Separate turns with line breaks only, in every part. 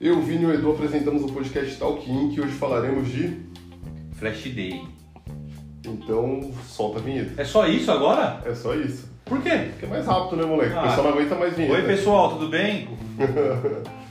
Eu, Vini e o Edu apresentamos o podcast Talk que hoje falaremos de.
Flash Day.
Então, solta a vinheta.
É só isso agora?
É só isso.
Por quê?
Porque é mais rápido, né, moleque?
Ah.
O pessoal não aguenta mais vinheta.
Oi, pessoal, tudo bem?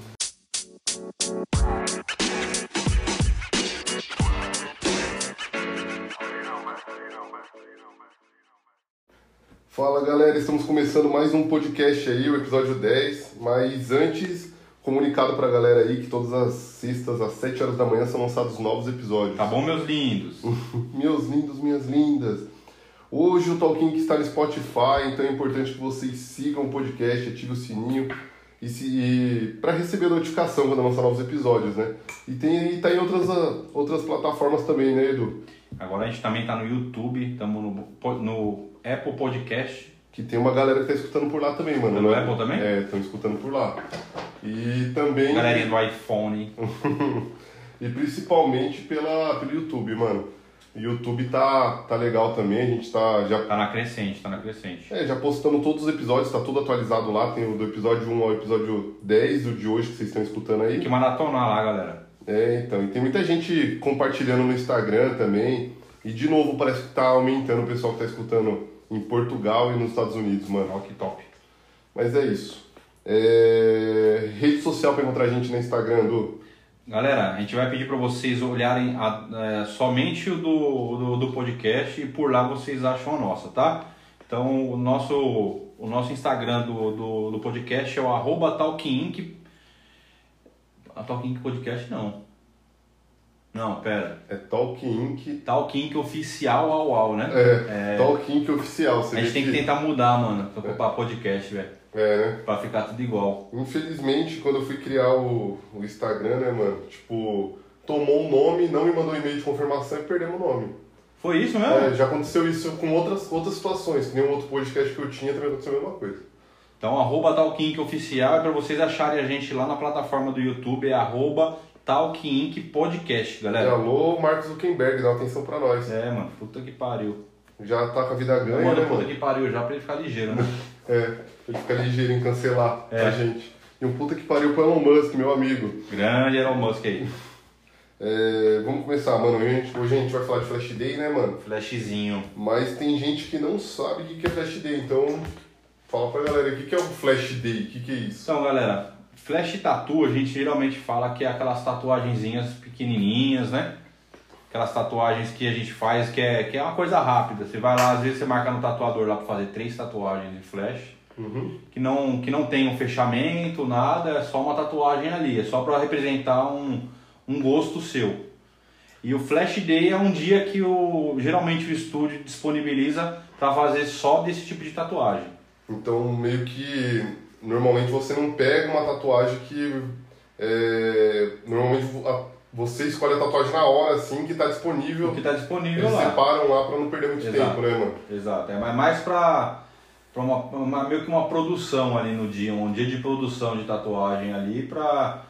Fala galera, estamos começando mais um podcast aí, o episódio 10. Mas antes, comunicado pra galera aí que todas as sextas às 7 horas da manhã são lançados novos episódios.
Tá bom, meus lindos?
Meus lindos, minhas lindas. Hoje o Talking está no Spotify, então é importante que vocês sigam o podcast, ativem o sininho e, se, e para receber a notificação quando lançar novos episódios, né? E tem e tá em outras, ah, outras plataformas também, né, Edu?
Agora a gente também tá no YouTube, estamos no, no Apple Podcast.
Que tem uma galera que tá escutando por lá também, mano.
No
né?
Apple também?
É, estão escutando por lá. E também.
Galerinha do iPhone.
E principalmente pela, pelo YouTube, mano. O YouTube tá, tá legal também, a gente tá já
Tá na crescente, tá na crescente.
É, já postamos todos os episódios, tá tudo atualizado lá. Tem o do episódio 1 ao episódio 10, o de hoje que vocês estão escutando
Tem
aí.
que maratonar lá, galera.
É, então. E tem muita gente compartilhando no Instagram também. E de novo, parece que tá aumentando o pessoal que tá escutando em Portugal e nos Estados Unidos, mano.
Ó, que top.
Mas é isso. É... Rede social pra encontrar a gente no Instagram, Du.
Galera, a gente vai pedir para vocês olharem a- é, somente o do, do, do podcast e por lá vocês acham a nossa, tá? Então o nosso, o nosso Instagram do, do, do podcast é o arroba talkinc. A Talkinc Podcast não. Não, pera.
É Talk Inc.
Talkinc Oficial ao ao, né?
É, Talk Inc. oficial. Você
A gente tem que tentar mudar, mano, pra, pra podcast, velho.
É, né?
Pra ficar tudo igual.
Infelizmente, quando eu fui criar o, o Instagram, né, mano? Tipo, tomou um nome, não me mandou e-mail de confirmação e perdemos o nome.
Foi isso mesmo?
É, já aconteceu isso com outras, outras situações. Que nem um outro podcast que eu tinha também aconteceu a mesma coisa.
Então, arroba Talkink Oficial é para vocês acharem a gente lá na plataforma do YouTube, é arroba Talkink Podcast,
E
galera.
alô, Marcos Zuckerberg, dá uma atenção pra nós.
É, mano, puta que pariu.
Já tá com a vida ganha,
Manda
né,
puta
mano?
que pariu já pra ele ficar ligeiro, né?
É, ele fica ligeiro em cancelar
É.
a gente. E um puta que pariu pro Elon Musk, meu amigo.
Grande Elon Musk aí.
É, vamos começar, mano. Hoje a, gente, hoje a gente vai falar de Flash Day, né, mano?
Flashzinho.
Mas tem gente que não sabe o que é Flash Day, então fala pra galera o que é o Flash Day, o que é isso?
Então, galera, flash tattoo a gente geralmente fala que é aquelas tatuagenzinhas pequenininhas, né? Aquelas tatuagens que a gente faz que é, que é uma coisa rápida. Você vai lá, às vezes você marca no tatuador lá pra fazer três tatuagens de flash.
Uhum.
que não, que não tem um fechamento, nada, é só uma tatuagem ali, é só para representar um, um gosto seu. E o Flash Day é um dia que o, geralmente o estúdio disponibiliza para fazer só desse tipo de tatuagem.
Então, meio que normalmente você não pega uma tatuagem que é, normalmente você escolhe a tatuagem na hora, assim, que tá disponível.
O que está disponível
Eles
lá.
separam lá pra não perder muito
Exato.
tempo, né, mano?
Exato, é mais- mais para uma, uma- meio que uma produção ali no dia, um dia de produção de tatuagem ali para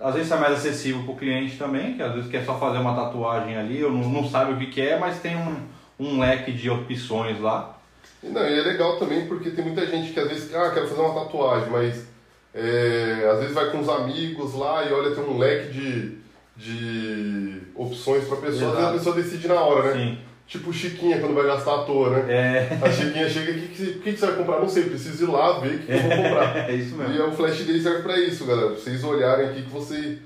às vezes é mais acessível para o cliente também, que às vezes quer só fazer uma tatuagem ali, ou não, não sabe o que, que é, mas tem um, um leque de opções lá.
E, não, e é legal também porque tem muita gente que às vezes, ah, quero fazer uma tatuagem, mas é, às vezes vai com os amigos lá e olha, tem um leque de, de opções pra pessoa, às vezes a
Exato.
pessoa decide na hora, né?
Sim.
Tipo Chiquinha quando vai gastar à toa, né?
É,
A Chiquinha chega aqui, o que, que, que você vai comprar? Não sei, preciso ir lá ver o que, que eu vou comprar.
é isso
E
mesmo.
é o Flash Day serve pra isso, galera. Pra vocês olharem aqui que você,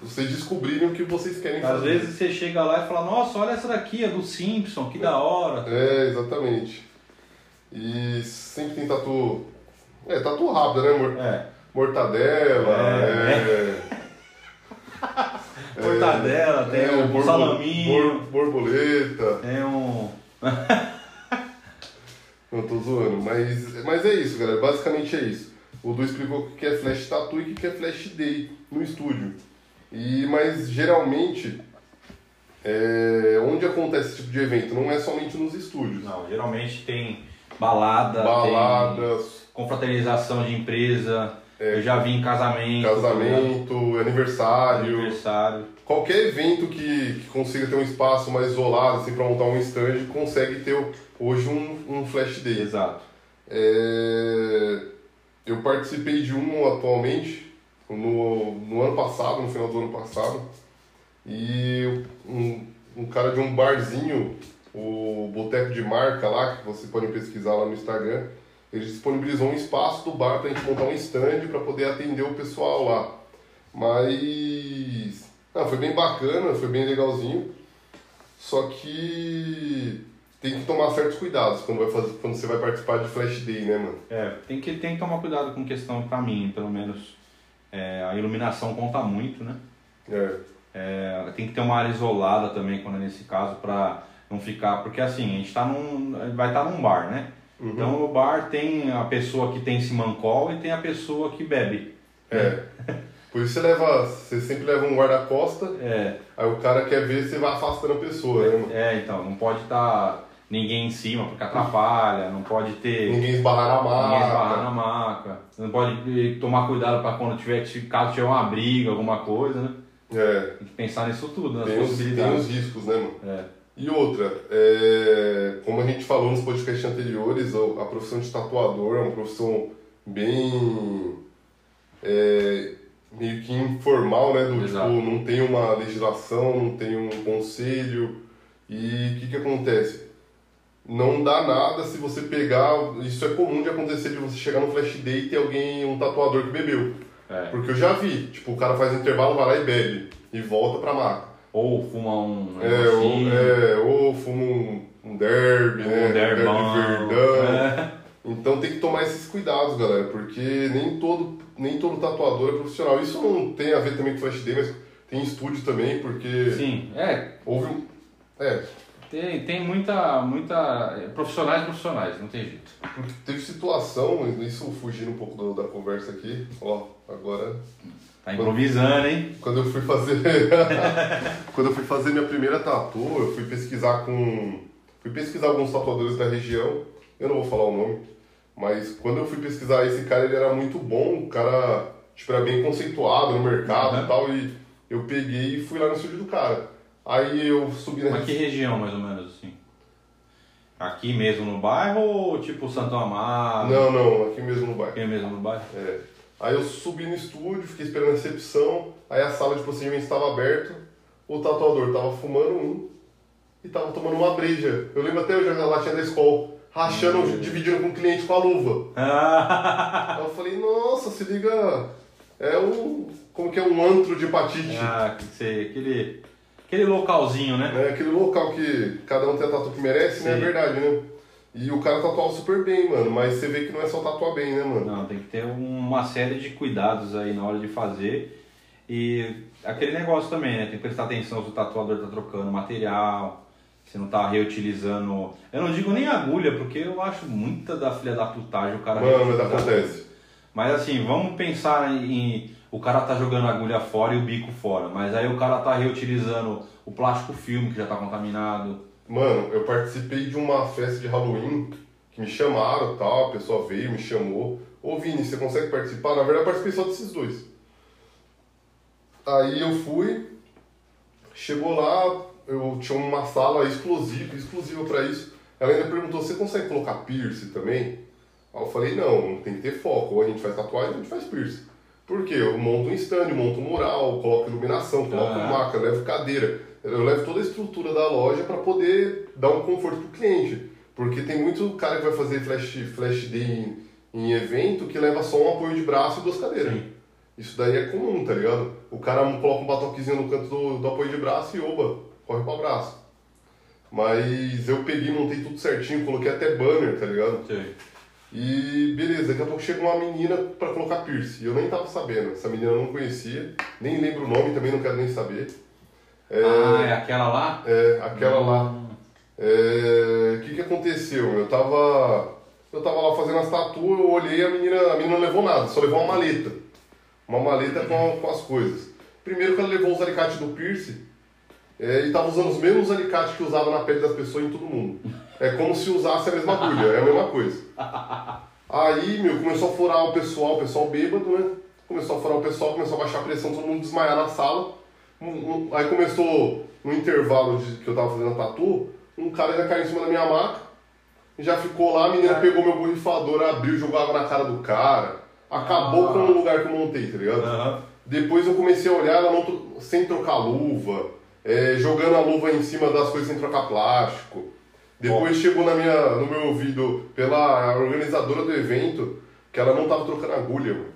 vocês descobrirem o que vocês querem
Às
fazer.
vezes você chega lá e fala, nossa, olha essa daqui, é do Simpson, que da hora.
É, exatamente. E sempre tem tatu. É, tatu rápida, né?
É,
Mortadela,
É,
é.
mortadela, tem
é,
um
borbo-
salaminho,
bor- borboleta.
tem um...
Não tô zoando, mas, mas é isso, galera. Basicamente é isso. O Du explicou o que é Flash Tattoo e o que é Flash Day no estúdio. E, mas geralmente, é, onde acontece esse tipo de evento? Não é somente nos estúdios.
Não, geralmente tem balada,
Baladas,
confraternização de empresa, Eu já vi em casamento.
casamento, aniversário,
Aniversário.
qualquer evento que, que consiga ter um espaço mais isolado, assim, para montar um stand, consegue ter hoje um, um flash day.
Exato.
É, eu participei de um atualmente, no, no ano passado, no final do ano passado, e um, um cara de um barzinho, Boteco de Marca lá, que vocês podem pesquisar lá no Instagram, ele disponibilizou um espaço do bar para a gente montar um stand para poder atender o pessoal lá. Mas não, foi bem bacana, foi bem legalzinho. Só que tem que tomar certos cuidados quando, vai fazer, quando você vai participar de Flash Day, né, mano?
É, tem que, tem que tomar cuidado com questão, pra mim, pelo menos. é, a iluminação conta muito, né?
É.
É, tem que ter uma área isolada também, quando é nesse caso, pra não ficar. Porque assim, a gente tá num, vai estar num bar, né? Então no bar tem a pessoa que tem simancol e tem a pessoa que bebe.
É. Por isso você leva. Você sempre leva um guarda-costa,
É,
aí o cara quer ver você vai afastando a pessoa, né, mano?
é então, não pode estar ninguém em cima porque atrapalha, não pode ter.
Ninguém esbarrar na maca.
Ninguém esbarrar na maca. Não pode eh, tomar cuidado para quando tiver, caso tiver uma briga, alguma coisa, né?
É.
Tem que pensar nisso tudo, nas
Tem os, tem
possibilidades.
os riscos, né, mano?
É.
E outra, é, como a gente falou nos podcasts anteriores, a profissão de tatuador é uma profissão bem é, meio que informal, né? Do, tipo, não tem uma legislação, não tem um conselho. E o que, que acontece? Não dá nada se você pegar. Isso é comum de acontecer de você chegar no flash day e ter alguém, um tatuador que bebeu.
É.
Porque eu já vi, tipo, o cara faz intervalo, vai lá e bebe. E volta pra maca.
Ou fuma um
É, ou, é, ou fuma um, um derby, né?
um derbão.
verdão.
É.
Então tem que tomar esses cuidados, galera, porque nem todo, nem todo tatuador é profissional. Isso não tem a ver também com Flash Day, mas tem estúdio também, porque
Sim, é.
houve um. É,
Tem, tem muita, muita. é, Profissionais profissionais, não tem jeito.
teve situação, isso fugindo um pouco do- da conversa aqui, ó, agora
Tá improvisando, hein?
Quando eu fui fazer. quando eu fui fazer minha primeira tatu, eu fui pesquisar com. Fui pesquisar alguns tatuadores da região, eu não vou falar o nome, mas quando eu fui pesquisar esse cara, ele era muito bom, o cara tipo, era bem conceituado no mercado
Uhum.
e tal, e eu peguei e fui lá no estúdio do cara. Aí eu subi na.
Mas que região, mais ou menos, assim? Aqui mesmo no bairro ou tipo Santo Amaro?
Não, não, aqui mesmo no bairro.
Aqui mesmo no bairro?
É. Aí eu subi no estúdio, fiquei esperando a recepção, aí a sala de procedimentos estava aberta, o tatuador estava fumando um e estava tomando uma breja. Eu lembro até hoje a latinha da escola, rachando, dividindo com o cliente com a luva.
Ah,
Aí eu falei, nossa, se liga, é um, como que é um antro de hepatite.
ah, que sei, aquele, aquele localzinho, né?
É aquele local que cada um tem a tatu que merece, né? É verdade, né? E o cara tatuava super bem, mano, mas você vê que não é só tatuar bem, né, mano?
Não, tem que ter uma série de cuidados aí na hora de fazer. E aquele negócio também, né? Tem que prestar atenção se o tatuador tá trocando material, se não tá reutilizando. Eu não digo nem agulha, porque eu acho muita da filha da putagem o cara
Mano, mas acontece.
Mas assim, vamos pensar em, em- o cara tá jogando a agulha fora e o bico fora, mas aí o cara tá reutilizando o plástico filme que já tá contaminado.
Mano, eu participei de uma festa de Halloween que me chamaram tal, a pessoa veio, me chamou. Ô Vini, você consegue participar? Na verdade, eu participei só desses dois. Aí eu fui, chegou lá, eu tinha uma sala exclusiva, exclusiva para isso. Ela ainda perguntou: você consegue colocar piercing também? Aí eu falei: não, tem que ter foco. Ou a gente faz tatuagem ou a gente faz piercing. Por quê? Eu monto um stand, monto um mural, coloco iluminação, coloco
Ah.
maca, levo cadeira. Eu levo toda a estrutura da loja para poder dar um conforto pro cliente. Porque tem muito cara que vai fazer flash, flash day em, em evento que leva só um apoio de braço e duas cadeiras.
Sim.
Isso daí é comum, tá ligado? O cara coloca um batoquezinho no canto do, do apoio de braço e oba, corre pro braço. Mas eu peguei, montei tudo certinho, coloquei até banner, tá ligado?
Sei.
E beleza, daqui a pouco chega uma menina pra colocar piercing. Eu nem tava sabendo, essa menina eu não conhecia, nem lembro o nome, também não quero nem saber. É,
Ah, é aquela lá?
é, aquela lá.
Hum,
É, O que que aconteceu? Eu tava, eu tava lá fazendo as tatu, eu olhei a menina, a menina não levou nada, só levou uma maleta. Uma maleta com, com as coisas. Primeiro que ela levou os alicates do piercing é, e tava usando os mesmos alicates que usava na pele das pessoas em todo mundo. É como se usasse a mesma agulha, é a mesma coisa. Aí, meu, começou a furar o pessoal, o pessoal bêbado, né? Começou a furar o pessoal, começou a baixar a pressão, todo mundo desmaiar na sala. Um- um- Aí começou, no intervalo de, que eu tava fazendo a tatu, um cara já caiu em cima da minha maca, já ficou lá, a menina pegou meu borrifador, abriu, jogou água na cara do cara. Acabou
Ah.
com o lugar que eu montei, tá ligado?
Aham.
Depois eu comecei a olhar ela não sem trocar luva, é, jogando a luva em cima das coisas sem trocar plástico. Depois chegou na minha, no meu ouvido pela organizadora do evento que ela não tava trocando agulha. mano.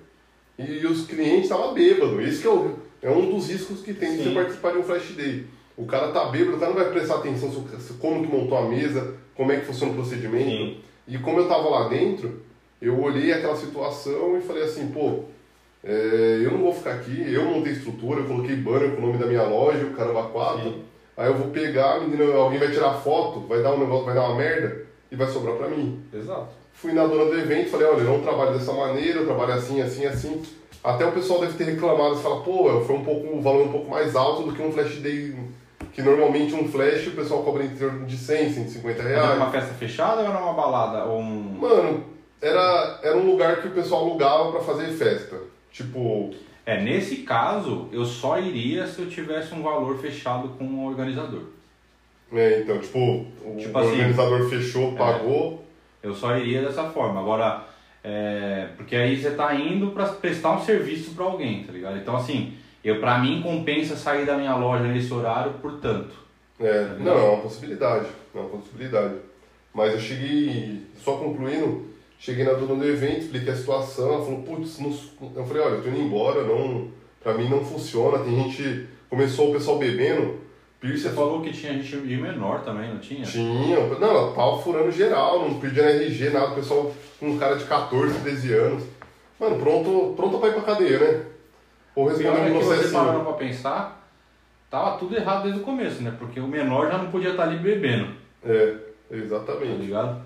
E, os clientes estavam bêbados. Esse que é, o- é um dos riscos que tem de você
Sim.
participar de um flash day. O cara tá bêbado, o cara não vai prestar atenção como que montou a mesa, como é que funciona o procedimento.
Sim.
E como eu tava lá dentro, eu olhei aquela situação e falei assim, pô, é, eu não vou ficar aqui, eu montei estrutura, eu coloquei banner com o nome da minha loja, o Caramba 4.
Sim.
Aí eu vou pegar, menina, alguém vai tirar foto, vai dar um negócio, vai dar uma merda e vai sobrar pra mim.
Exato.
Fui na dona do evento, falei, olha, eu não trabalho dessa maneira, eu trabalho assim, assim, assim. Até o pessoal deve ter reclamado e falar, pô, foi um pouco, um valor um pouco mais alto do que um flash day, que normalmente um flash o pessoal cobra em torno de 100, 150
Mas Era
reais.
uma festa fechada ou era uma balada? Ou um...
Mano, era, era um lugar que o pessoal alugava pra fazer festa. Tipo,
É, nesse caso, eu só iria se eu tivesse um valor fechado com o organizador.
é, então, tipo, o
Tipo assim,
organizador fechou, pagou.
Eu só iria dessa forma. Agora, é, porque aí você tá indo para prestar um serviço para alguém, tá ligado? Então, assim, eu para mim compensa sair da minha loja nesse horário por tanto.
É, não, é uma possibilidade, é uma possibilidade. Mas eu cheguei, só concluindo, cheguei na dona do evento, expliquei a situação, ela falou, putz, eu falei, olha, eu tô indo embora, não, pra mim não funciona, tem gente, começou o pessoal bebendo, Pierce
Você falou que tinha gente de menor também, não tinha?
tinha, não, ela tava furando geral, não pedia RG, nada, o pessoal com um cara de 14, 13 anos. Mano, pronto, pronto pra ir pra cadeia, né? Ou responder
é
um
que você
processinho.
parando pra pensar, tava tudo errado desde o começo, né? Porque o menor já não podia estar ali bebendo,
É,
tá
exatamente.
ligado?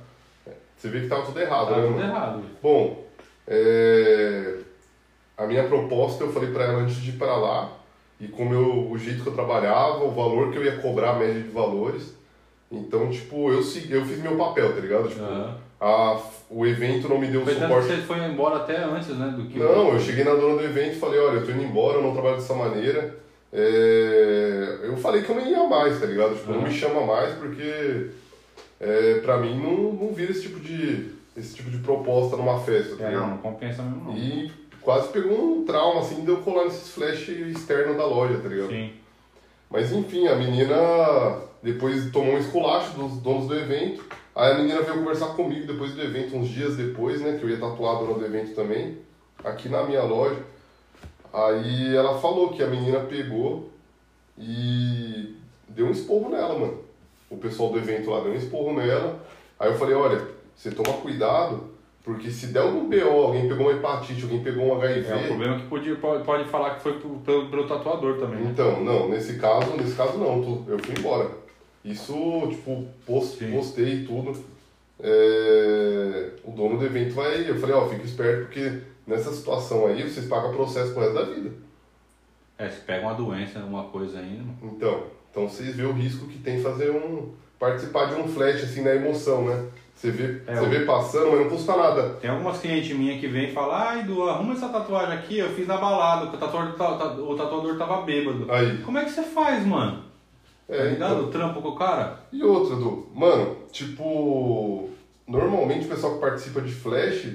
Você vê que tava tudo errado,
Tava
né,
tudo
mano?
errado.
Bom, é, a minha proposta eu falei pra ela antes de ir para lá, e como eu, o jeito que eu trabalhava, o valor que eu ia cobrar, a média de valores. Então, tipo, eu, eu fiz meu papel, tá ligado? Tipo,
Aham.
a, o evento não me deu
Foi
suporte.
você foi embora até antes, né? Do que o-
Não, eu cheguei na dona do evento e falei, olha, eu tô indo embora, eu não trabalho dessa maneira. É, Eu falei que eu não ia mais, tá ligado? Tipo, não
Uhum.
me chama mais porque é, pra mim não, não vira esse tipo de, esse tipo de proposta numa festa, tá
É,
ligado?
não, não compensa mesmo não.
E quase pegou um trauma, assim, de eu colar nesses flash externos da loja, tá ligado?
Sim.
Mas enfim, a menina depois tomou um esculacho dos donos do evento. Aí a menina veio conversar comigo depois do evento, uns dias depois, né? Que eu ia tatuar a dona do evento também, aqui na minha loja. Aí ela falou que a menina pegou e deu um esporro nela, mano. O pessoal do evento lá deu um esporro nela. Aí eu falei, olha, você toma cuidado, porque se der algum BO, alguém pegou uma hepatite, alguém pegou um HIV.
É o problema que podia, pode, pode falar que foi pro- pelo, pelo tatuador também. né?
Então, não, nesse caso, nesse caso não, eu fui embora. Isso, tipo, post,
Sim.
postei tudo. É, o dono do evento vai. Eu falei, ó, fica esperto, porque nessa situação aí vocês pagam processo pro resto da vida.
É, se pega uma doença, alguma coisa ainda.
Então, então vocês vê o risco que tem fazer um. participar de um flash assim na emoção, né? Você vê,
É,
você
o-
vê passando, mas não custa nada.
Tem algumas clientes minhas que vêm e falam, ai, Du, arruma essa tatuagem aqui, eu fiz na balada, o tatuador, ta- ta- o tatuador tava bêbado.
Aí.
Como é que você faz, mano? Tá
É,
ligado?
então.
O trampo com o cara?
E outra, Du, mano, tipo, normalmente o pessoal que participa de Flash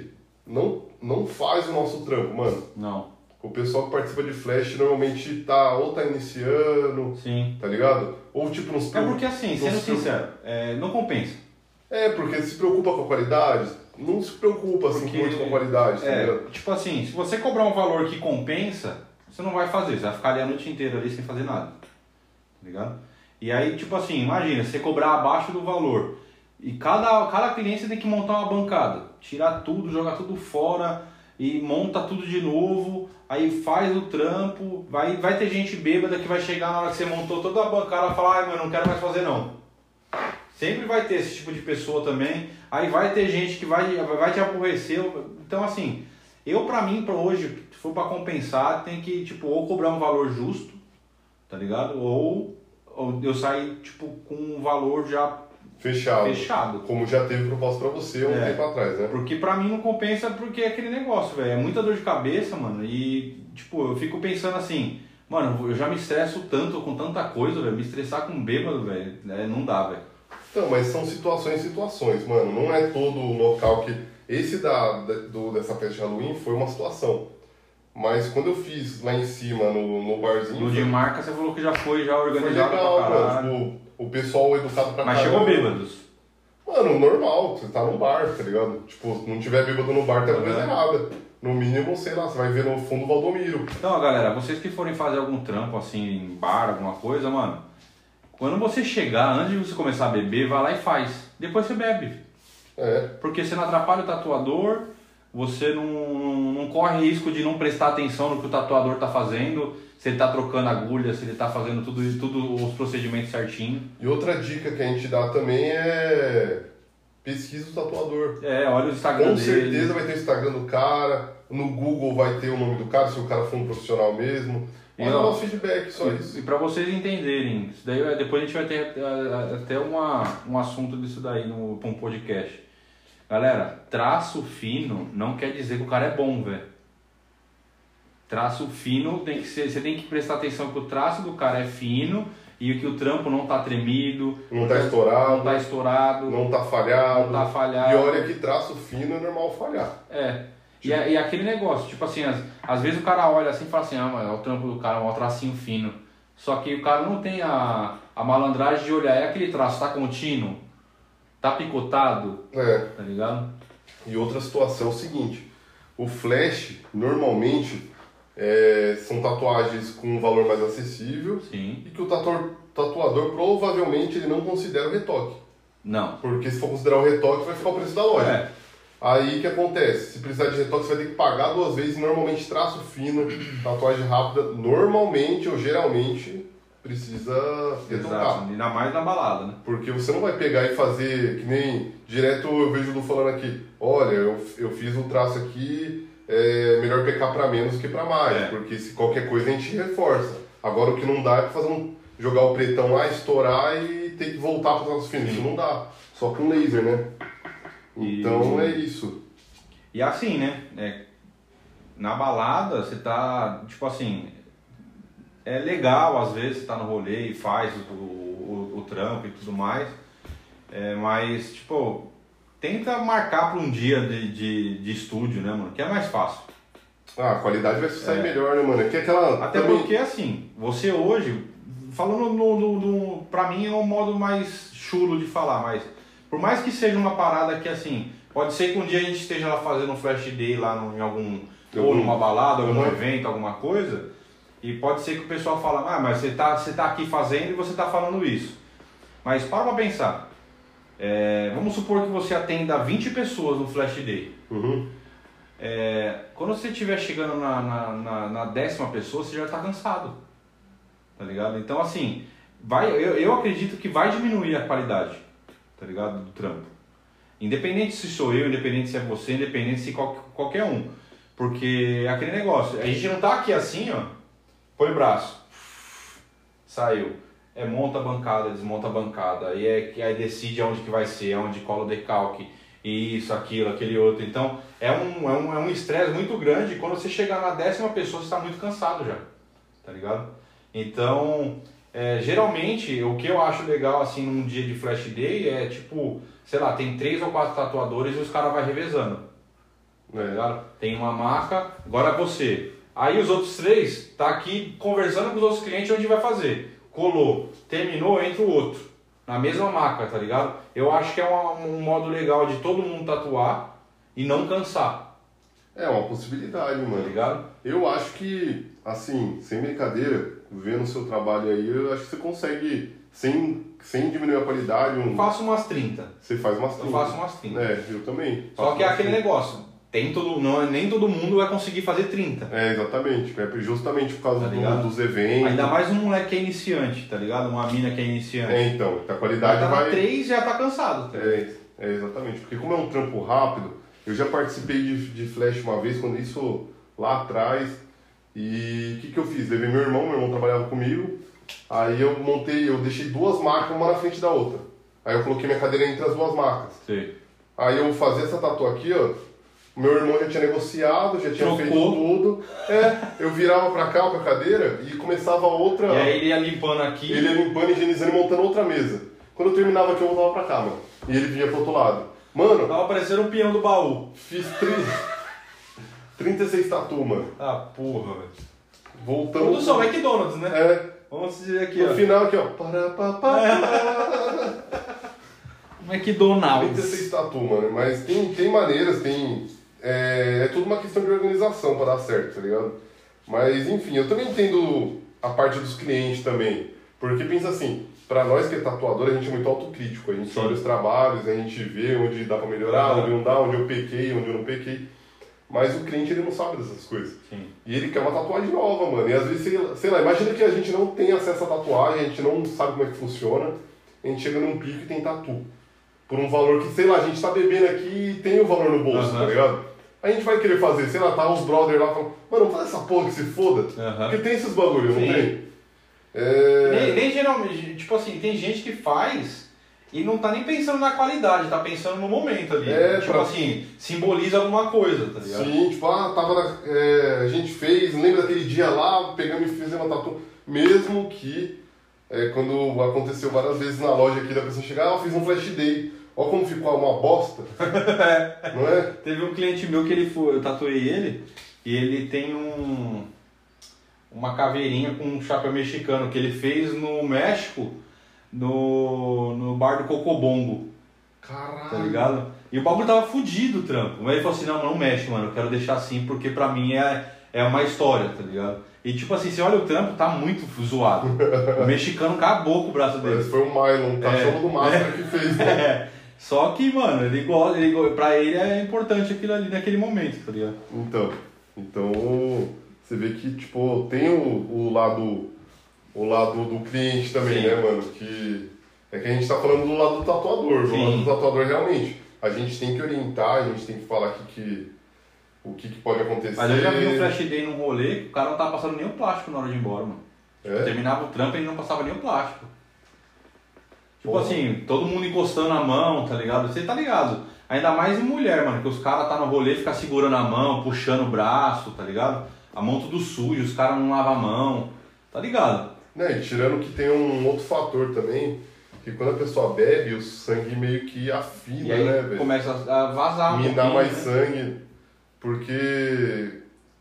não, não faz o nosso trampo, mano.
Não.
O pessoal que participa de Flash normalmente tá ou tá iniciando,
Sim.
tá ligado? Ou tipo, não se
É porque assim, sendo sincero, é, não compensa.
É, porque se preocupa com a qualidade, não se preocupa assim
Porque-
muito com a qualidade,
É,
ligado?
tipo assim, se você cobrar um valor que compensa, você não vai fazer, você vai ficar ali a noite inteira ali sem fazer nada. Tá ligado? E aí, tipo assim, imagina, você cobrar abaixo do valor. E cada, cada cliente tem que montar uma bancada. Tirar tudo, jogar tudo fora e monta tudo de novo. Aí faz o trampo. Vai, vai ter gente bêbada que vai chegar na hora que você montou toda a bancada e falar, ai, mano, não quero mais fazer não. Sempre vai ter esse tipo de pessoa também. Aí vai ter gente que vai, vai te aborrecer. Então, assim, eu pra mim, pra hoje, se for pra compensar, tem que, tipo, ou cobrar um valor justo, tá ligado? Ou, ou eu sair, tipo, com um valor já
fechado.
fechado.
Como já teve proposta pra você um
É.
tempo atrás, né?
Porque pra mim não compensa porque é aquele negócio, velho. É muita dor de cabeça, mano. E, tipo, eu fico pensando assim, mano, eu já me estresso tanto com tanta coisa, velho. Me estressar com bêbado, velho, né, não dá, velho.
Então, mas são situações e situações, mano. Não é todo local que. Esse da, do, dessa festa de Halloween foi uma situação. Mas quando eu fiz lá em cima, no, no barzinho.
No
foi-
de marca você falou que já foi, já
foi
organizado
legal,
pra caralho.
mano. Tipo, o pessoal educado pra
Mas
caramba.
chegou bêbados.
Mano, normal, você tá num bar, tá ligado? Tipo, se não tiver bêbado no bar, tem alguma coisa
Uhum.
errada. No mínimo, sei lá, você vai ver no fundo o Valdomiro.
Então, galera, vocês que forem fazer algum trampo assim em bar, alguma coisa, mano, quando você chegar, antes de você começar a beber, vai lá e faz. Depois você bebe.
É.
Porque você não atrapalha o tatuador, você não, não, não corre risco de não prestar atenção no que o tatuador tá fazendo, se ele tá trocando agulha, se ele tá fazendo tudo, isso- tudo os procedimentos certinho.
E outra dica que a gente dá também é pesquisa o tatuador.
É, olha o Instagram
Com
dele.
certeza vai ter o Instagram do cara, no Google vai ter o nome do cara, se o cara for um profissional mesmo.
E, ó,
o feedback, só isso.
E para vocês entenderem, daí é- depois a gente vai ter eh, até uma, um assunto disso daí no um podcast. Galera, traço fino não quer dizer que o cara é bom, velho. Traço fino tem que ser, você tem que prestar atenção que o traço do cara é fino e que o trampo não tá tremido,
Não tá estourado,
não tá estourado,
não tá falhado.
não tá falhado.
E olha que traço fino é normal falhar.
É. E, é- e aquele negócio, tipo assim, às, às vezes o cara olha assim e fala assim, ah, mas é o trampo do cara, é um tracinho fino. Só que o cara não tem a, a malandragem de olhar, é aquele traço, tá contínuo, tá picotado,
É.
tá ligado?
E outra situação é o seguinte: o flash, normalmente, é, são tatuagens com um valor mais acessível
Sim.
e que o tatuador, tatuador provavelmente ele não considera o retoque.
Não.
Porque se for considerar o retoque, vai ficar o preço da loja.
É.
Aí o que acontece? Se precisar de retoque, você vai ter que pagar duas vezes. Normalmente, traço fino, tatuagem rápida, normalmente ou geralmente precisa retocar.
Exato. Ainda mais na balada, né?
Porque você não vai pegar e fazer que nem direto eu vejo o Lu falando aqui, olha, eu, eu fiz o traço aqui, é melhor pecar pra menos que pra mais,
É.
porque se qualquer coisa a gente reforça. Agora o que não dá é fazer um, jogar o pretão lá, estourar e ter que voltar pro traço fino. Isso não dá. Só com laser, né?
E-
Então é isso.
E assim, né? É, na balada, você tá, tipo assim, é legal às vezes você tá no rolê e faz o, o, o trampo e tudo mais, é, mas, tipo, tenta marcar pra um dia de, de, de estúdio, né, mano? Que é mais fácil.
Ah, a qualidade vai sair
É.
melhor, né, mano? É que aquela.
Até
também-
porque, assim, você hoje, falando no, no, no- pra mim é um modo mais chulo de falar, mas por mais que seja uma parada que, assim, pode ser que um dia a gente esteja lá fazendo um flash day lá no- em algum, ou
Algum-
numa balada, algum
Uhum.
evento, alguma coisa, e pode ser que o pessoal fala, ah, mas você tá, você tá aqui fazendo e você tá falando isso. Mas para pra pensar, é, vamos supor que você atenda 20 pessoas no flash day.
Uhum.
É, quando você estiver chegando na, na, na, na décima pessoa, você já está cansado. Tá ligado? Então, assim, vai, eu, eu acredito que vai diminuir a qualidade, tá ligado? Do trampo. Independente se sou eu, independente se é você, independente se qual, qualquer um. Porque é aquele negócio, a gente não tá aqui assim, ó, põe o braço, saiu. É monta a bancada, desmonta a bancada, aí, é, que- aí decide aonde que vai ser, aonde cola o decalque, isso, aquilo, aquele outro. Então, é um é um é um estresse muito grande. e Quando você chegar na décima pessoa, você está muito cansado já, tá ligado? Então, é, geralmente, o que eu acho legal assim num dia de flash day é tipo, sei lá, tem três ou quatro tatuadores e os caras vai revezando, tá
É.
ligado? Tem uma marca, agora é você. Aí os outros três tá aqui conversando com os outros clientes onde vai fazer. Colou, terminou, entra o outro. Na mesma marca, tá ligado? Eu acho que é uma- um modo legal de todo mundo tatuar e não cansar,
É uma possibilidade,
tá
mano.
ligado?
Eu acho que, assim, sem brincadeira, vendo o seu trabalho aí, eu acho que você consegue, sem, sem diminuir a qualidade,
Eu
um,
faço umas 30.
você faz umas
Eu
30.
faço umas 30.
É, eu também.
Só que é aquele
30.
negócio. Tem todo, não, é- nem todo mundo vai conseguir fazer 30.
É, exatamente. É justamente por causa
Tá
do- dos eventos.
Ainda mais um moleque que é iniciante, tá ligado? Uma mina que é iniciante.
É, então, a qualidade
tá
vai...
3 já tá cansado. Tá?
É, é, exatamente. Porque como é um trampo rápido, eu já participei de, de flash uma vez, quando isso lá atrás. E o que, que eu fiz? Levei meu irmão, meu irmão trabalhava comigo. Aí eu montei, eu deixei duas máquinas uma na frente da outra. Aí eu coloquei minha cadeira entre as duas macas.
Sim.
Aí eu fazia essa tatu aqui, ó. Meu irmão já tinha negociado, já tinha
Trocou.
feito tudo. É, eu virava pra cá com a cadeira e começava outra.
E aí ele ia limpando aqui.
Ele ia limpando, higienizando e montando outra mesa. Quando eu terminava aqui, eu voltava pra cá, mano. E ele vinha pro outro lado. Mano,
Tava parecendo um peão do baú.
fiz tri... 36 tatu, mano.
Ah, porra, velho.
Voltando.
Tudo só McDonald's, né?
É.
Vamos dizer aqui,
No
ó.
final aqui, ó. Para, pa, pa, pa.
McDonald's.
36 tatu, mano. Mas tem, tem maneiras, tem. É, é tudo uma questão de organização pra dar certo, tá ligado? Mas enfim, eu também entendo a parte dos clientes também. Porque pensa assim, pra nós que é tatuador, a gente é muito autocrítico. A gente
Sim.
olha os trabalhos, a gente vê onde dá pra melhorar, onde não dá, onde eu pequei, onde eu não pequei. Mas o cliente ele não sabe dessas coisas.
Sim.
E ele quer uma tatuagem nova, mano. E às vezes, sei lá- sei lá, imagina que a gente não tem acesso à tatuagem, a gente não sabe como é que funciona, a gente chega num pico e tem tatu. Por um valor que, sei lá, a gente tá bebendo aqui e tem o valor no bolso,
Aham.
tá ligado? A gente vai querer fazer, sei lá, tá os brothers lá falando, mano, vamos fazer essa porra que se foda.
Aham.
Porque tem esses bagulho, não tem? É...
Nem, nem geralmente, tipo assim, tem gente que faz e não tá nem pensando na qualidade, tá pensando no momento ali.
É,
tipo
pra-
assim, simboliza alguma coisa, tá ligado?
Sim, tipo, ah, tava na- é, a gente fez, lembra daquele dia lá, pegamos e fizemos uma tatu. Mesmo que, é, quando aconteceu várias vezes na loja aqui da pessoa chegar, ah, eu fiz um flash day. Olha como ficou uma bosta. não é?
Teve um cliente meu que ele foi, eu tatuei ele e ele tem um uma caveirinha com um chapéu mexicano que ele fez no México, no, no bar do Cocobongo,
Caralho.
tá ligado? E o bagulho tava fudido o trampo. Mas ele falou assim, não, não mexe, mano, eu quero deixar assim porque pra mim é, é uma história, tá ligado? E tipo assim, você olha o trampo, tá muito zoado. O mexicano acabou com o braço dele.
Que foi o Mylon, um cachorro do Máscara que fez. né?
É. Só que, mano, ele gosta, ele, pra ele é importante aquilo ali naquele momento, tá ligado?
Então, então você vê que tipo tem o, o lado o lado do cliente também,
Sim.
né, mano? Que é que a gente tá falando do lado do tatuador, do
Sim.
lado do tatuador realmente. A gente tem que orientar, a gente tem que falar que, que o que, que pode acontecer.
Mas eu já vi um flash day num rolê que o cara não tava passando nem o plástico na hora de ir embora, mano.
É?
Terminava o trampo e ele não passava nem o plástico. Tipo
Porra.
assim, todo mundo encostando a mão, tá ligado? Você tá ligado? Ainda mais em mulher, mano, que os caras tá no rolê, fica segurando a mão, puxando o braço, tá ligado? A mão tudo suja, os caras não lavam a mão, tá ligado?
Né, e tirando que tem um outro fator também, que quando a pessoa bebe, o sangue meio que afina,
aí
né, velho?
começa a vazar um
Minar
pouquinho,
mais
né?
sangue, porque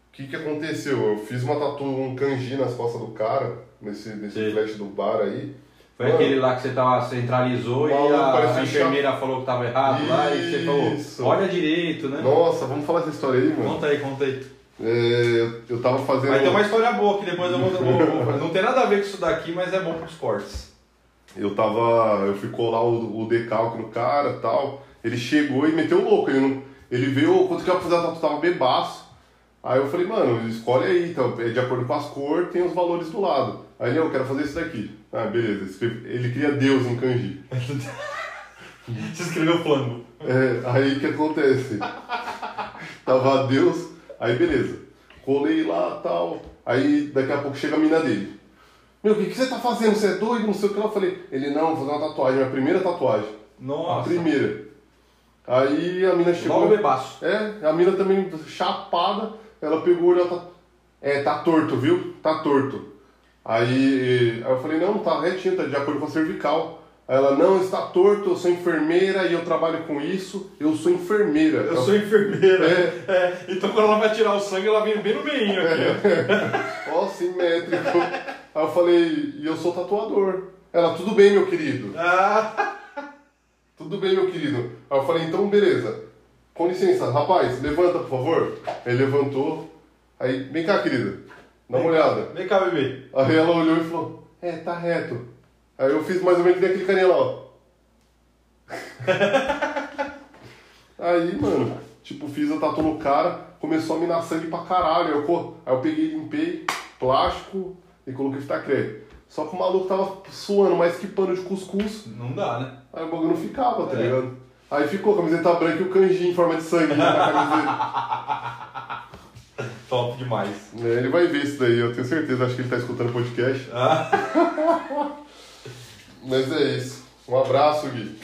o que, que aconteceu? Eu fiz uma tatu, um kanji nas costas do cara, nesse, nesse
Sim.
flash do bar aí.
Foi
Mano,
aquele lá que você tava, centralizou e a, a enfermeira falou que tava errado lá e você
Isso.
falou, olha direito, né?
Nossa, vamos falar essa história aí, mano.
Conta aí, conta aí.
É, eu tava fazendo.
Vai ter uma história boa que depois eu vou, vou- vou- Não tem nada a ver com isso daqui, mas é bom pros cortes.
Eu tava. Eu fui colar o, o decalque no cara e tal. Ele chegou e meteu o louco. Ele, não, ele veio, quando que eu ia fazer a tatu, tava bebaço. Aí eu falei, mano, escolhe aí, então, é de acordo com as cores, tem os valores do lado. Aí ele, eu quero fazer isso daqui. Ah, beleza. Ele cria Deus em kanji.
Você escreveu flango.
É, aí o que acontece? Tava Deus, aí beleza. Colei lá tal. Aí daqui a pouco chega a mina dele. Meu, o que, que você tá fazendo? Você é doido? Não sei o que. Eu falei, ele não, vou fazer uma tatuagem, minha primeira tatuagem. A
Nossa.
primeira. Aí a mina chegou.
Logo bebaço.
É, a mina também chapada, ela pegou o olho, ela tá. É, tá torto, viu? Tá torto. Aí, aí eu falei, não, tá retinho, tá de acordo com a cervical. Aí ela, não, está torto, eu sou enfermeira e eu trabalho com isso, eu sou enfermeira.
Eu sou enfermeira.
É.
É, Então quando ela vai tirar o sangue, ela vem bem no meio aqui.
Ó, simétrico. Aí eu falei, e eu sou tatuador. Ela, tudo bem, meu querido.
Ah,
Tudo bem, meu querido. Aí eu falei, então beleza. Com licença, rapaz, levanta, por favor. Ele levantou. Aí, vem cá, querida. Dá uma olhada.
vem cá, bebê.
Aí ela olhou e falou, é, tá reto. Aí eu fiz mais ou menos que aquele carinha lá, ó. Aí, mano, tipo, fiz a tatu no cara, começou a minar sangue pra caralho. Aí eu, aí eu peguei, limpei, plástico e coloquei fita crepe. Só que o maluco tava suando mais que pano de cuscuz.
Não dá, né?
Aí o bagulho não ficava, tá
É.
ligado? Aí ficou a camiseta branca e o kanji em forma de sangue na camiseta.
Top demais.
É, ele vai ver isso daí, eu tenho certeza, acho que ele tá escutando o podcast.
Ah,
Mas é isso. Um abraço, Gui.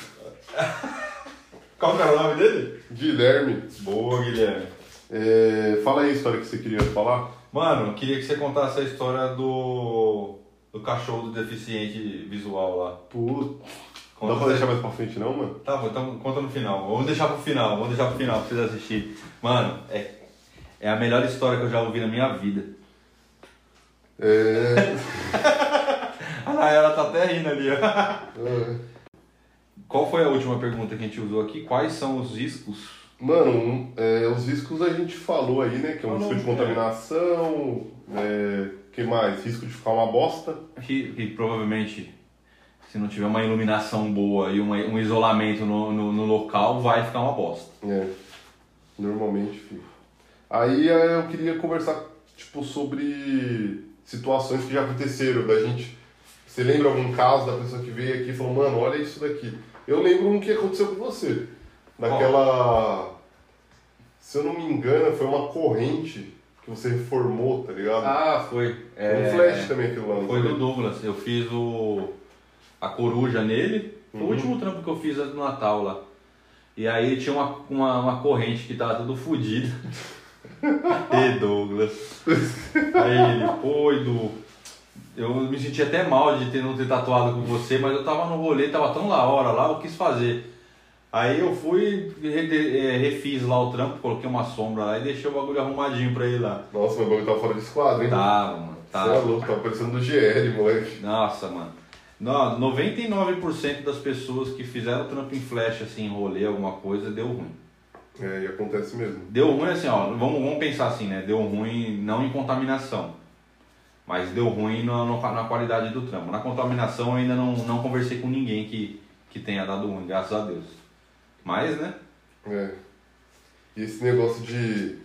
Qual que era o nome dele?
Guilherme.
Boa, Guilherme.
É, fala aí a história que você queria falar.
Mano, queria que você contasse a história do. do cachorro do deficiente visual lá.
Putz. Não
Conta
dá pra deixar mais pra frente não, mano?
Tá bom, então conta no final. Vamos deixar pro final, vamos deixar pro final pra vocês assistirem. Mano, é, é a melhor história que eu já ouvi na minha vida.
É...
A Nayara tá até rindo ali, ó.
é.
Qual foi a última pergunta que a gente usou aqui? Quais são os riscos?
Mano, um, é, os riscos a gente falou aí, né? Que é um
Falou,
risco de
é.
contaminação, é, que mais? Risco de ficar uma bosta.
Que, que provavelmente, se não tiver uma iluminação boa e uma- um isolamento no, no, no local, vai ficar uma bosta.
É, normalmente fica. Aí é, eu queria conversar, tipo, sobre situações que já aconteceram da gente. Você lembra algum caso da pessoa que veio aqui e falou, mano, olha isso daqui. Eu lembro um que aconteceu com você. Naquela. Se eu não me engano, foi uma corrente que você reformou, tá ligado?
Ah, foi.
Foi um flash também aquilo lá.
Foi do Douglas. Eu fiz o a coruja nele. Foi
Uhum.
o último trampo que eu fiz antes do Natal lá. E aí tinha uma, uma, uma corrente que tava tudo fodida. e Douglas. Aí ele, pô, Edu. Eu me senti até mal de ter, não ter tatuado com você, mas eu tava no rolê, tava tão da hora lá, eu quis fazer. Aí eu fui, eh, refiz lá o trampo, coloquei uma sombra lá e deixei o bagulho arrumadinho pra ele lá.
Nossa, meu bagulho tava fora de esquadro, hein?
Tava, mano.
Você
Tava.
é louco, tava parecendo do GL, moleque.
Nossa, mano. Não, 99% das pessoas que fizeram trampo em flash, assim, em rolê, alguma coisa, deu ruim.
É, e acontece mesmo.
Deu ruim assim, ó, vamos, vamos pensar assim, né? Deu ruim não em contaminação, mas deu ruim na, na qualidade do trampo. Na contaminação eu ainda não, não conversei com ninguém que, que tenha dado ruim, graças a Deus. Mas, né?
É. E esse negócio de,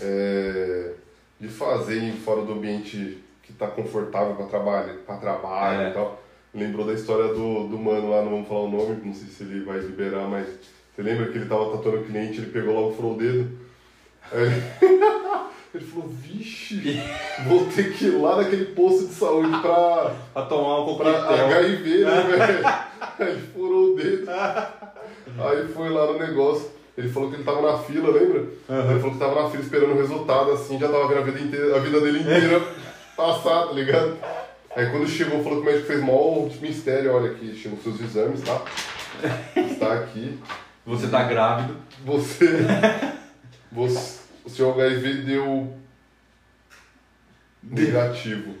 é, de fazer fora do ambiente que tá confortável para trabalho, pra trabalho
É.
e tal. Lembrou da história do, do mano lá, não vamos falar o nome, não sei se ele vai liberar, mas você lembra que ele tava tatuando o cliente, ele pegou lá, furou o dedo. Aí ele, falou, vixe, vou ter que ir lá naquele posto de saúde pra,
Pra tomar um
pra
coquetel.
HIV, né, velho? Aí ele furou o dedo. Aí foi lá no negócio. Ele falou que ele tava na fila, lembra? Ele falou que tava na fila esperando o resultado, assim, já tava vendo a vida, inteira, a vida dele inteira passar, tá ligado? Aí quando chegou, falou que o médico fez mó mistério, olha aqui, chegam os seus exames, tá? Está aqui.
Você tá grávido.
Você. você o seu HIV deu negativo.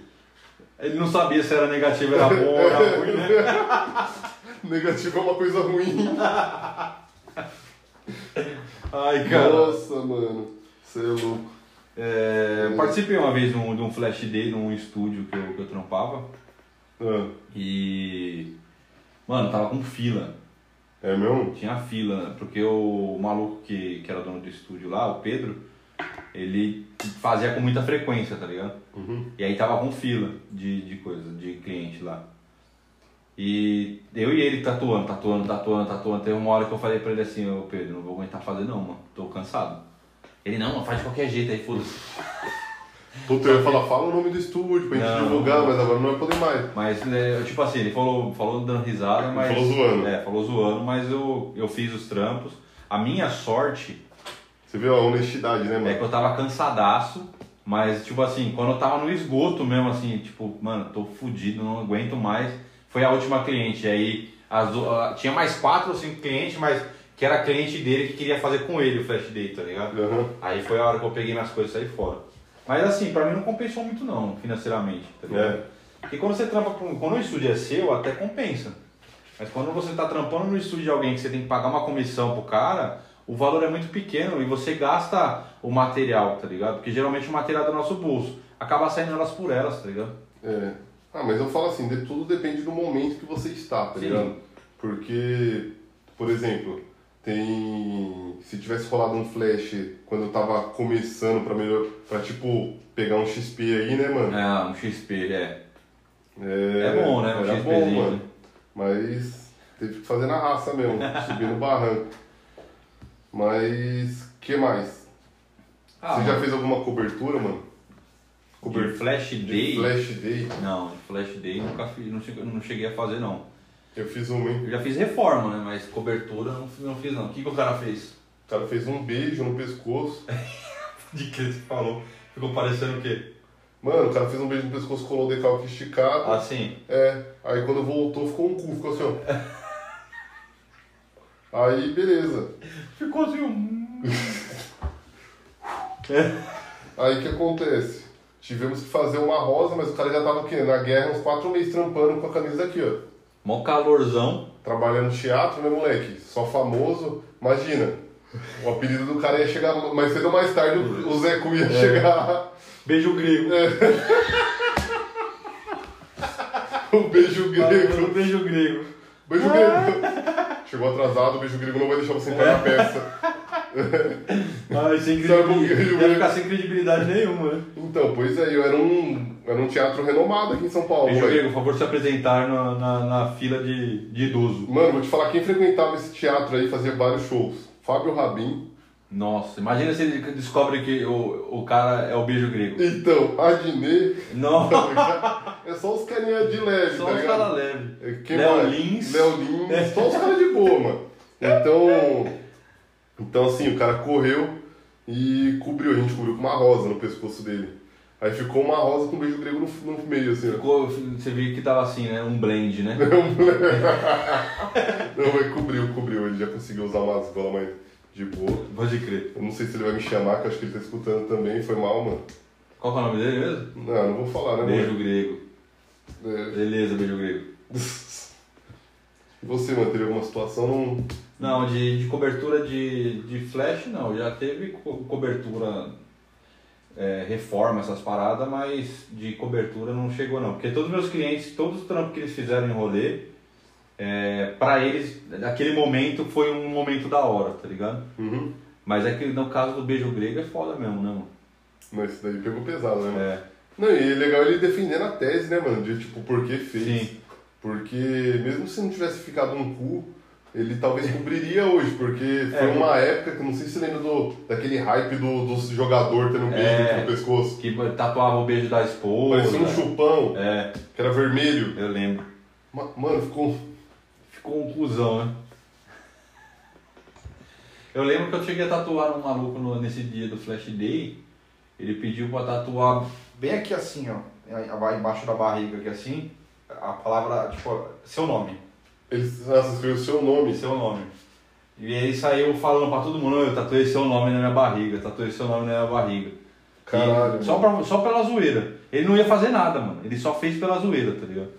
Ele não sabia se era negativo, era bom ou era ruim, né?
Negativo é uma coisa ruim.
Ai, cara.
Nossa, mano. Você é louco.
É, eu participei uma vez de um, de um flash day num estúdio que eu, que eu trampava
Ah,
e. Mano, tava com fila.
é mesmo?
Tinha fila, porque o maluco que, que era dono do estúdio lá, o Pedro, ele fazia com muita frequência, tá ligado?
Uhum.
E aí tava com fila de, de coisa, de cliente lá. E eu e ele tatuando, tatuando, tatuando, tatuando. Teve uma hora que eu falei pra ele assim, ô Pedro, não vou aguentar fazer não, mano. Tô cansado. Ele, não, mano, faz de qualquer jeito aí, foda-se.
Puta, eu ia falar, fala o nome do estúdio pra gente
Não.
divulgar, mas agora não vai poder mais.
Mas, é, tipo assim, ele falou, falou dando risada, mas.
falou zoando.
É, falou zoando, mas eu, eu fiz os trampos. A minha sorte
Você viu a honestidade, né,
é
mano?
que eu tava cansadaço, mas, tipo assim, quando eu tava no esgoto mesmo, assim, tipo, mano, tô fudido, não aguento mais. Foi a última cliente. Aí as, tinha mais quatro ou cinco clientes, mas que era cliente dele que queria fazer com ele o flash day, tá ligado?
Aham.
Aí foi a hora que eu peguei minhas coisas e saí fora. Mas assim, pra mim não compensou muito não, financeiramente, tá ligado?
É.
Porque quando você trampa com. Quando o estúdio é seu, até compensa. Mas quando você tá trampando no estúdio de alguém que você tem que pagar uma comissão pro cara, o valor é muito pequeno e você gasta o material, tá ligado? Porque geralmente o material é do nosso bolso. Acaba saindo elas por elas, tá ligado?
É. Ah, mas eu falo assim, de tudo depende do momento que você está, tá
Sim.
ligado? Porque, por exemplo, tem. Se tivesse rolado um flash quando eu tava começando pra melhor. pra tipo pegar um XP aí, né, mano?
É, um XP, é.
É,
É bom, né? Um
Era
XPzinho,
bom, mano.
né?
Mas teve que fazer na raça mesmo, subir no barranco. Mas, que mais?
Ah,
Você já
mano,
fez alguma cobertura, mano?
de Flash
de
Day?
Flash Day?
Não, de Flash Day nunca fiz, não cheguei, não cheguei a fazer não.
Eu fiz uma, hein?
Eu já fiz reforma, né? Mas cobertura não, não fiz não. O que, que o cara fez?
O cara fez um beijo no pescoço.
De que você falou? Ficou parecendo o quê?
Mano, o cara fez um beijo no pescoço, colou o decalque esticado.
Assim.
É, aí quando voltou ficou um cu, ficou assim, ó. Aí, beleza.
Ficou assim um...
Aí o que acontece? Tivemos que fazer uma rosa, mas o cara já tava o quê? Na guerra uns quatro meses trampando com a camisa aqui, ó.
Mó calorzão.
Trabalhando no teatro, né, moleque? Só famoso. Imagina, o apelido do cara ia chegar mais cedo ou mais tarde, o o Zé Cu ia chegar.
Beijo grego.
O beijo
Ah,
grego.
beijo grego.
Beijo grego. Chegou atrasado, o beijo grego não vai deixar você entrar na peça.
Ai, sem credibilidade. Ia ficar sem credibilidade nenhuma, né?
Então, pois é, eu era um, era um teatro renomado aqui em São Paulo,
Beijo
moleque.
grego, por favor, se apresentar na, na, na fila de, de idoso.
Mano, vou te falar, quem frequentava esse teatro aí fazia vários shows. Fábio Rabin.
Nossa, imagina se ele descobre que o, o cara é o beijo grego.
Então, Adnê.
Não?
é só os carinha de leve,
só
tá
os caras leves.
É, quem
Léo
mais?
Lins.
Léo Lins. Só os caras de boa, mano. Então, então, assim, o cara correu e cobriu. A gente cobriu com uma rosa no pescoço dele. Aí ficou uma rosa com um beijo grego no, no meio, assim.
Ficou, você viu que tava assim, né? Um blend, né?
Não, mas cobriu, cobriu. Ele já conseguiu usar umas golas mais de boa.
Pode crer.
Eu não sei se ele vai me chamar, que eu acho que ele tá escutando também. Foi mal, mano.
Qual que é o nome dele mesmo?
Não, não vou falar, né,
Beijo
mano?
grego.
É.
Beleza, beijo grego.
E você, mano, teve alguma situação? Não...
Não, de, de cobertura de, de flash não, já teve co- cobertura, é, reforma, essas paradas, mas de cobertura não chegou não. Porque todos os meus clientes, todos os trampos que eles fizeram em rolê, é, pra eles, aquele momento foi um momento da hora, tá ligado?
Uhum.
Mas é que no caso do beijo grego é foda mesmo, né, mano?
Mas isso daí pegou pesado, né, mano?
É,
Não, e é legal ele defendendo a tese, né, mano? De tipo, por que fez.
sim.
Porque mesmo se não tivesse ficado um cu, ele talvez cobriria hoje, porque foi
É,
uma época que eu não sei se você lembra do, daquele hype do, do jogador tendo um beijo
É.
no pescoço.
Que tatuava o beijo da esposa.
Parecia um chupão,
É,
que era vermelho.
eu lembro.
Ma- Mano, ficou.
Ficou um cuzão, né? Eu lembro que eu cheguei a tatuar um maluco no- nesse dia do Flash Day. Ele pediu pra tatuar bem aqui assim, ó. Embaixo da barriga aqui assim. A palavra, tipo, seu nome.
Ele escreveu seu nome.
Seu nome. E ele saiu falando pra todo mundo, "Não, eu tatuei seu nome na minha barriga, tatuei seu nome na minha barriga.
Caralho.
E só, pra, só pela zoeira. Ele não ia fazer nada, mano. Ele só fez pela zoeira, tá ligado?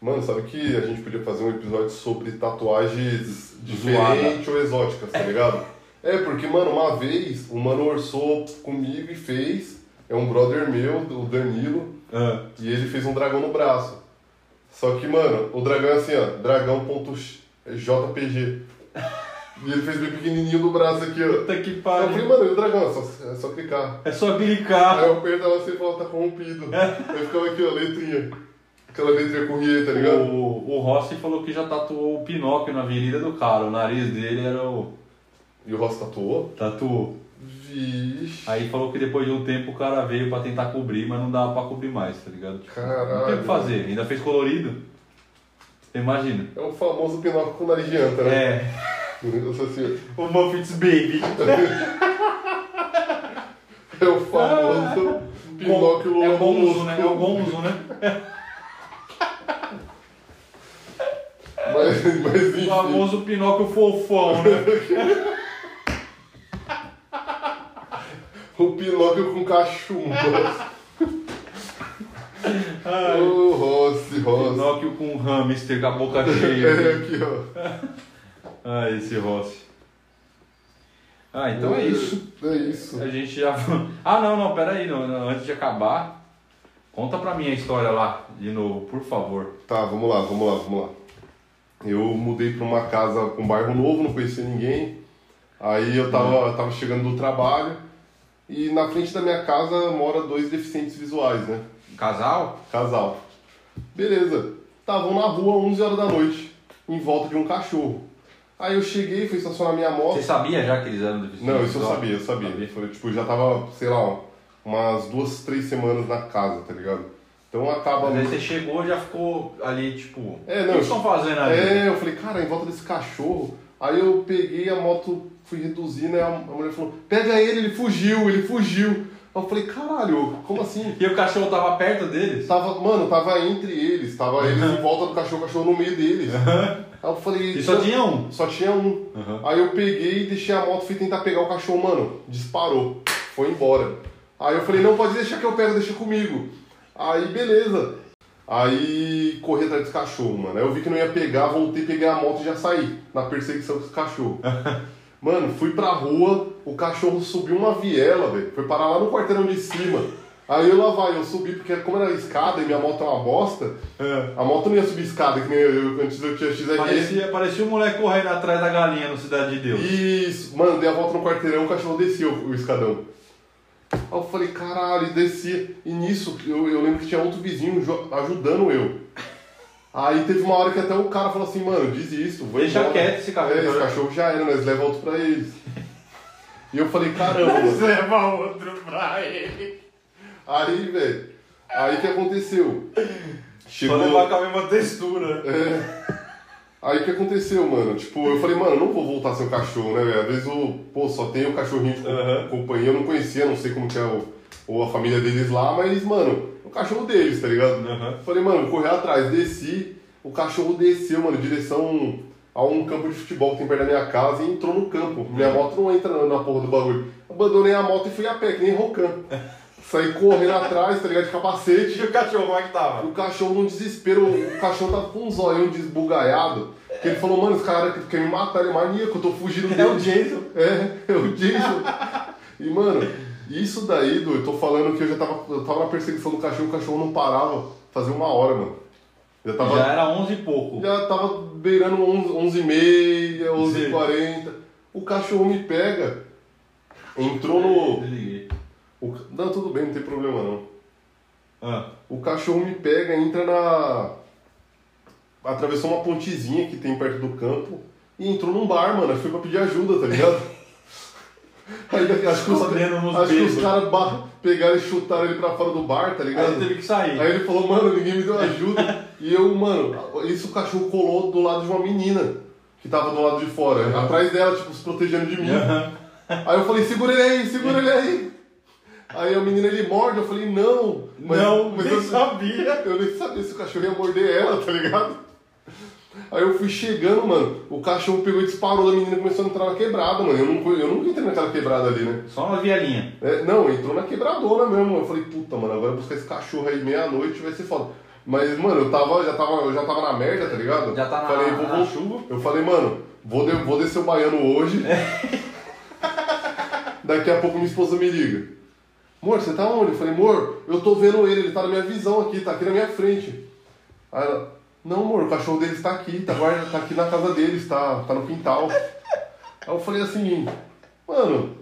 Mano, sabe que a gente podia fazer um episódio sobre tatuagens diferentes ou exóticas, tá ligado? É, porque, mano, uma vez o mano orçou comigo e fez. É um brother meu, o Danilo,
Ah,
e ele fez um dragão no braço. Só que, mano, o dragão é assim, ó, dragão.jpg. E ele fez bem pequenininho no braço aqui, ó.
puta que
Eu falei,
pariu.
mano, e o dragão? É só, é só clicar.
É só clicar.
Aí eu apertava assim e falava, tá corrompido. Aí ficava aqui, ó, letrinha. Aquela letrinha corria, tá ligado?
O, o Rossi falou que já tatuou o Pinóquio na virilha do cara. O nariz dele era o.
E o Ross tatuou?
Tatuou.
Vixe.
Aí falou que depois de um tempo o cara veio pra tentar cobrir, mas não dava pra cobrir mais, tá ligado? Tipo, Não tem o
Caralho.
que fazer. Ainda fez colorido. Imagina.
É o famoso Pinóquio com nariz de anta, né?
É.
Assim,
O Muffets Baby.
é o famoso Pinóquio
É o
Lobo
Gonzo, né? É o Gonzo, né?
Mas, mas
O
enfim.
famoso Pinóquio fofão, né?
O Pinóquio com cachumba. Ô, Rossi, Rossi.
Pinóquio com hamster com a boca
É,
cheia.
aqui, ó.
Ah, esse Rossi. Ah, então é isso.
É isso.
A gente já. Ah, não, não, pera aí, não, não, antes de acabar, conta pra mim a história lá, de novo, por favor.
Tá, vamos lá, vamos lá, vamos lá. Eu mudei pra uma casa com um bairro novo, não conhecia ninguém. Aí eu tava, tava chegando do trabalho e na frente da minha casa mora dois deficientes visuais, né?
Casal?
Casal. Beleza. Estavam na rua 11 horas da noite, em volta de um cachorro. Aí eu cheguei, fui estacionar minha moto.
Você sabia já que eles eram deficientes?
Não, isso eu sabia, eu sabia. Foi, tipo, já tava, sei lá, umas duas, três semanas na casa, tá ligado? Então acaba.
Mas aí você chegou e já ficou ali, tipo.
É,
o
não,
que vocês estão fazendo ali?
É, eu falei, cara, em volta desse cachorro. Aí eu peguei a moto, fui reduzir, né? A mulher falou, pega ele, ele fugiu, ele fugiu. Eu falei, caralho, como assim?
E o cachorro tava perto deles?
Tava, mano, tava entre eles, tava eles em volta do cachorro, o cachorro no meio deles. Aí eu falei.
E só tinha um.
Só tinha um.
Uhum.
Aí eu peguei, deixei a moto, fui tentar pegar o cachorro, mano, disparou, foi embora. Aí eu falei, não, pode deixar que eu pego, deixa comigo. Aí beleza. Aí corri atrás desse cachorro, mano. Aí eu vi que não ia pegar, voltei, peguei a moto e já saí na perseguição desse cachorro. Mano, fui pra rua, o cachorro subiu uma viela, velho. Foi parar lá no quarteirão de cima. Aí eu lá vai, eu subi, porque como era escada e minha moto é uma bosta, a moto não ia subir escada, que nem eu, eu- antes eu tinha XRS.
Parecia, parecia um moleque correndo atrás da galinha no Cidade de Deus.
Isso, mano, dei a volta no quarteirão, o cachorro descia o, escadão. Aí eu falei, caralho, descia. E nisso, eu, eu lembro que tinha outro vizinho ajudando eu. Aí teve uma hora que até o cara falou assim, mano, desisto, vou
Deixa
embora.
quieto esse cachorro.
É, esse cachorro já era, nós leva outro pra eles. E eu falei, caramba, mano.
Leva outro pra ele.
Aí, velho, aí que aconteceu?
Só levar com a mesma textura.
É. Aí o que aconteceu, mano? Tipo, eu falei, mano, eu não vou voltar a ser o cachorro, né, velho? Às vezes o, pô, só tem o cachorrinho de
Aham.
companhia, eu não conhecia, não sei como que é o, ou a família deles lá, mas, mano, o cachorro deles, tá ligado?
Aham.
Falei, mano, correr atrás, desci, o cachorro desceu, mano, em direção a um campo de futebol que tem perto da minha casa e entrou no campo. Minha moto não entra na, na porra do bagulho. Abandonei a moto e fui a pé, que nem Rocan. Saí correndo atrás, tá ligado? De capacete.
E o cachorro, como é que tava?
O cachorro num desespero, o cachorro tava com um zoião desbugaiado. Que ele falou, mano, esse cara quer me matar, ele é maníaco, eu tô fugindo dele.
É o Jason.
É, é o Jason. E, mano, isso daí, Du, eu tô falando que eu já tava, eu tava na perseguição do cachorro, o cachorro não parava fazia uma hora, mano. Já tava,
Já era 11 e pouco.
já tava beirando 11, 11 e meia, 11 e
Sim.
40. O cachorro me pega, entrou no... O- não, tudo bem, não tem problema não.
Ah.
O cachorro me pega, entra na. Atravessou uma pontezinha que tem perto do campo e entrou num bar, mano. Eu fui pra pedir ajuda, tá ligado? Aí acho que os, acho que os caras pegaram e chutaram ele pra fora do bar, tá
Aí
ligado?
ele teve que sair.
Aí ele falou, mano, ninguém me deu ajuda. e eu, mano, isso o cachorro colou do lado de uma menina que tava do lado de fora,
Uhum.
atrás dela, tipo, se protegendo de mim.
Aham.
Aí eu falei, segura ele aí, segura ele aí. Aí a menina ele morde, eu falei, não. Mas-
não,
mas
nem
eu,
sabia.
eu nem sabia se o cachorro ia morder ela, tá ligado? Aí eu fui chegando, mano, o cachorro pegou e disparou da menina e começou a entrar na quebrada, mano. Eu, não, eu nunca entrei naquela quebrada ali, né?
Só uma vielinha.
É, não, entrou na quebradona mesmo. Eu falei, puta, mano, agora buscar esse cachorro aí meia-noite vai ser foda. Mas, mano, eu tava, já tava, eu já tava na merda, tá ligado?
Já tá na-
falei, vou,
na
vou-
chuva.
Eu falei, mano, vou, de- vou descer o baiano hoje. Daqui a pouco minha esposa me liga. Amor, você tá onde? Eu falei, amor, eu tô vendo ele, ele tá na minha visão aqui, tá aqui na minha frente. Aí ela, não, amor, o cachorro deles tá aqui, tá, guarda, tá aqui na casa deles, tá, tá no quintal. Aí eu falei assim, mano,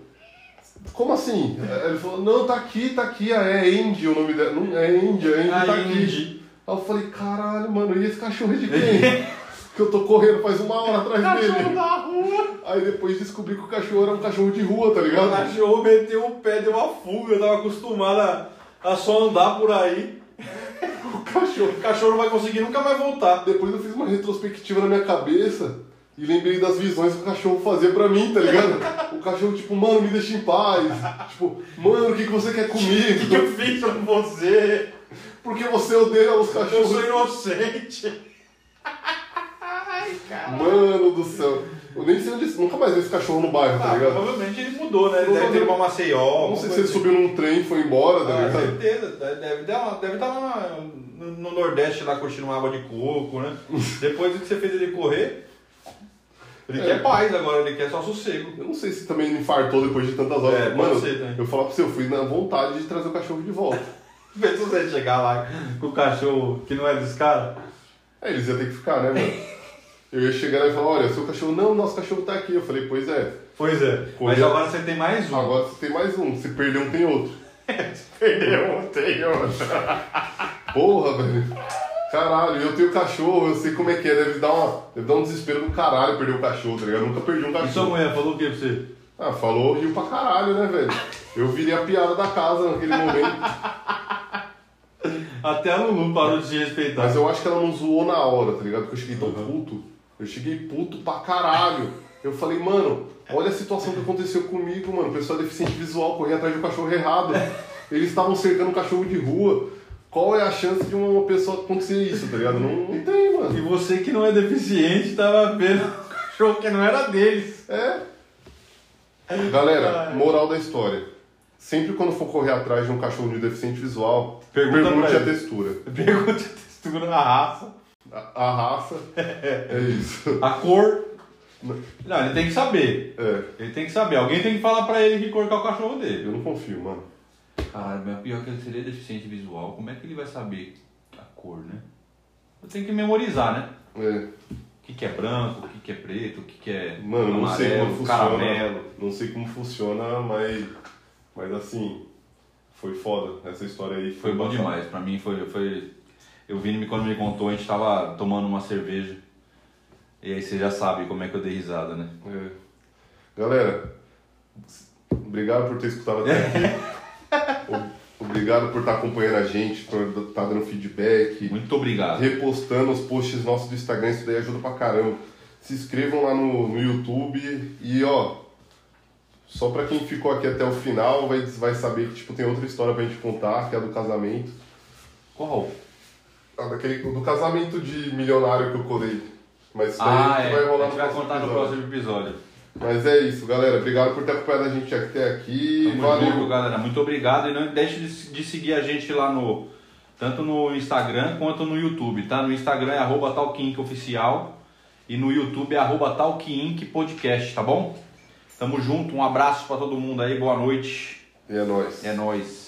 como assim? Ele falou, não, tá aqui, tá aqui, ah, é Andy o nome dela. Não, é Andy, a Andy tá aqui.
Andy.
Aí eu falei, caralho, mano, e esse cachorro é de quem? que eu tô correndo faz uma hora atrás dele.
da rua.
Aí depois descobri que o cachorro era um cachorro de rua, tá
O
ligado?
cachorro meteu o pé, deu uma fuga. Eu tava acostumado a, a só andar por aí.
O cachorro.
O cachorro não vai conseguir nunca mais voltar.
Depois eu fiz uma retrospectiva na minha cabeça e lembrei das visões que o cachorro fazia pra mim, tá ligado? O cachorro, tipo, mano, me deixa em paz. Tipo, mano, o que, que você quer
O que, que
comigo?
eu fiz pra você?
Porque você odeia os
Eu
cachorros.
sou inocente. Ai, cara.
Mano do céu. Eu nem sei onde. Nunca mais vi esse cachorro no bairro, tá
Ah,
ligado?
provavelmente ele mudou, né? Ele deve ter pra Maceió.
Não sei se ele
assim.
subiu num trem e foi embora, tá
Ah,
ligado?
certeza. Deve, deve, estar lá no, no Nordeste lá curtindo uma água de coco, né? Depois do que você fez ele correr, ele
É.
quer paz agora, ele quer só sossego.
Eu não sei se também ele infartou depois de tantas horas.
É,
Mano,
ser
eu falar pra você, eu fui na vontade de trazer o cachorro de volta.
Pensa você chegar lá com o cachorro que não é dos caras.
Aí eles iam ter que ficar, né, mano? Eu ia chegar lá e falar, olha, seu cachorro, não, nosso cachorro tá aqui. Eu falei, pois é,
Pois é. Mas
Correu.
agora você tem mais um.
agora você tem mais um, se perder um tem outro.
Perdeu um, tem outro.
Porra, velho. Caralho, eu tenho cachorro, eu sei como é que é, deve dar, uma, deve dar um desespero do caralho perder o cachorro, tá ligado? Eu nunca perdi um
E sua
cachorro.
mulher falou o que pra você?
Ah, falou, riu pra caralho, né, velho? Eu virei a piada da casa naquele momento.
Até a Lulu parou de te respeitar.
Mas eu acho que ela não zoou na hora, tá ligado? Porque eu cheguei tão puto. Eu cheguei puto pra caralho. Eu falei, mano, olha a situação que aconteceu comigo, mano. O pessoal é deficiente visual corria atrás de um cachorro errado. Eles estavam cercando um cachorro de rua. Qual é a chance de uma pessoa acontecer isso, tá ligado? Não, não tem,
E
mano.
você que não é deficiente tava vendo um cachorro que não era deles.
É. Galera, moral da história. Sempre quando for correr atrás de um cachorro de deficiente visual, pergunte a textura.
Pergunte a textura, a raça,
A, a raça. É isso.
a cor. Não, ele tem que saber.
É.
Ele tem que saber. Alguém tem que falar pra ele que cor que é o cachorro dele.
Eu não confio, mano.
Caralho, mas pior que ele seria deficiente visual. Como é que ele vai saber a cor, né? Eu tenho que memorizar, né?
É.
O que, que é branco, o que, que é preto, o que, que é
Mano, não sei como
amarelo,
funciona.
caramelo.
Não sei como funciona, mas. Mas assim. Foi foda. Essa história aí
Foi bom
passada.
demais. Pra mim foi, foi. Eu vi me- quando me contou, a gente tava tomando uma cerveja. E aí você já sabe como é que eu dei risada, né?
É. Galera, obrigado por ter escutado até aqui. Obrigado por estar acompanhando a gente, por estar dando feedback,
Muito obrigado.
repostando os posts nossos do Instagram, isso daí ajuda pra caramba. Se inscrevam lá no, no YouTube e ó, só pra quem ficou aqui até o final vai, vai saber que tipo, tem outra história pra gente contar, que é a do casamento.
Qual?
Ah, daquele, do casamento de milionário que eu colei. Mas isso daí
Ah,
gente
é.
vai rolar
a gente vai contar no
episódio.
próximo episódio.
Mas é isso, galera. Obrigado por ter acompanhado a gente até aqui.
Tamo
Valeu.
junto, galera. Muito obrigado. E não deixe de, seguir a gente lá no. Tanto no Instagram quanto no YouTube, tá? No Instagram é arroba Oficial e no YouTube é arroba Podcast, tá bom? Tamo junto, um abraço pra todo mundo aí, boa noite.
E é nóis.
É nóis.